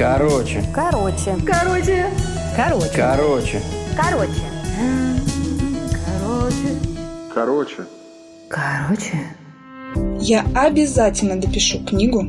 Короче. Короче. Короче. Короче. Короче. Короче. Короче. Короче. Короче. Я обязательно допишу книгу,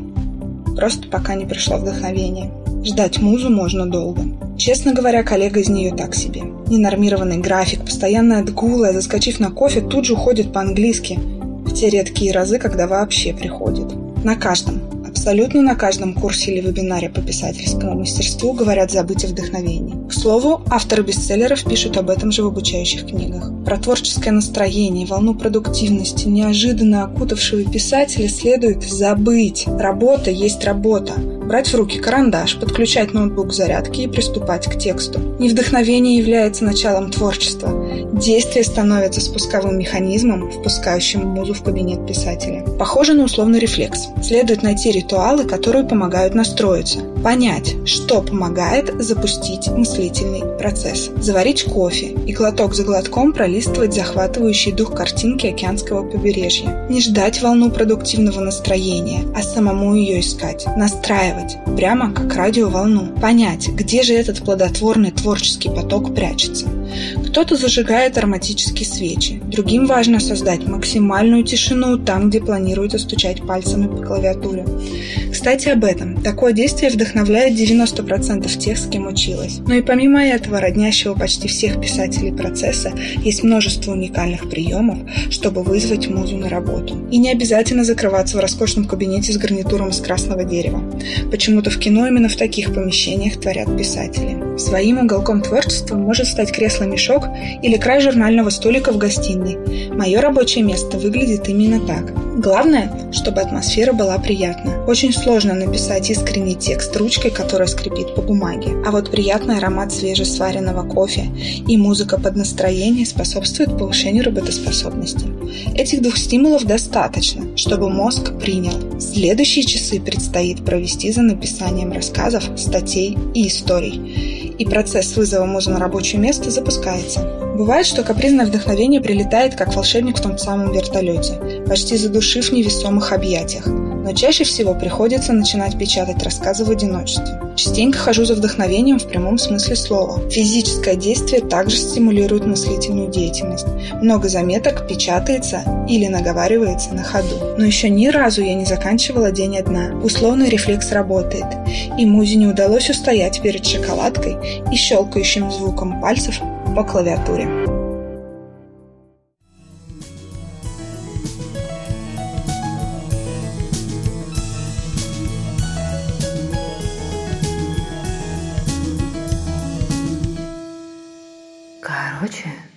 просто пока не пришло вдохновение. Ждать музу можно долго. Честно говоря, коллега из нее так себе. Ненормированный график, постоянная отгулая, заскочив на кофе, тут же уходит по-английски. В те редкие разы, когда вообще приходит. На каждом, абсолютно на каждом курсе или вебинаре по писательскому мастерству говорят забыть о вдохновении. К слову, авторы бестселлеров пишут об этом же в обучающих книгах. Про творческое настроение, волну продуктивности, неожиданно окутавшего писателя следует забыть. Работа есть работа. Брать в руки карандаш, подключать ноутбук к зарядке и приступать к тексту. Не вдохновение является началом творчества. Действие становится спусковым механизмом, впускающим музу в кабинет писателя. Похоже на условный рефлекс. Следует найти ритуалы, которые помогают настроиться. Понять, что помогает запустить мыслительный процесс. Заварить кофе и глоток за глотком пролистывать захватывающий дух картинки океанского побережья. Не ждать волну продуктивного настроения, а самому ее искать. Настраивать, прямо как радиоволну. Понять, где же этот плодотворный творческий поток прячется. Кто-то зажигает ароматические свечи, другим важно создать максимальную тишину там, где планируется стучать пальцами по клавиатуре. Кстати, об этом. Такое действие вдохновляет 90% тех, с кем училась. Но и помимо этого, роднящего почти всех писателей процесса, есть множество уникальных приемов, чтобы вызвать музу на работу. И не обязательно закрываться в роскошном кабинете с гарнитуром из красного дерева. Почему-то в кино именно в таких помещениях творят писатели. Своим уголком творчества может стать кресло-мешок или край журнального столика в гостиной. Мое рабочее место выглядит именно так. Главное, чтобы атмосфера была приятна. Очень сложно написать искренний текст ручкой, которая скрипит по бумаге. А вот приятный аромат свежесваренного кофе и музыка под настроение способствуют повышению работоспособности. Этих двух стимулов достаточно, чтобы мозг принял. Следующие часы предстоит провести за написанием рассказов, статей и историй. И процесс вызова музы на рабочее место запускается. Бывает, что капризное вдохновение прилетает, как волшебник в том самом вертолете, почти задушив в невесомых объятиях. Но чаще всего приходится начинать печатать рассказы в одиночестве. Частенько хожу за вдохновением в прямом смысле слова. Физическое действие также стимулирует мыслительную деятельность. Много заметок печатается или наговаривается на ходу. Но еще ни разу я не заканчивала день одна. Условный рефлекс работает. И Музе не удалось устоять перед шоколадкой и щелкающим звуком пальцев по клавиатуре. Короче.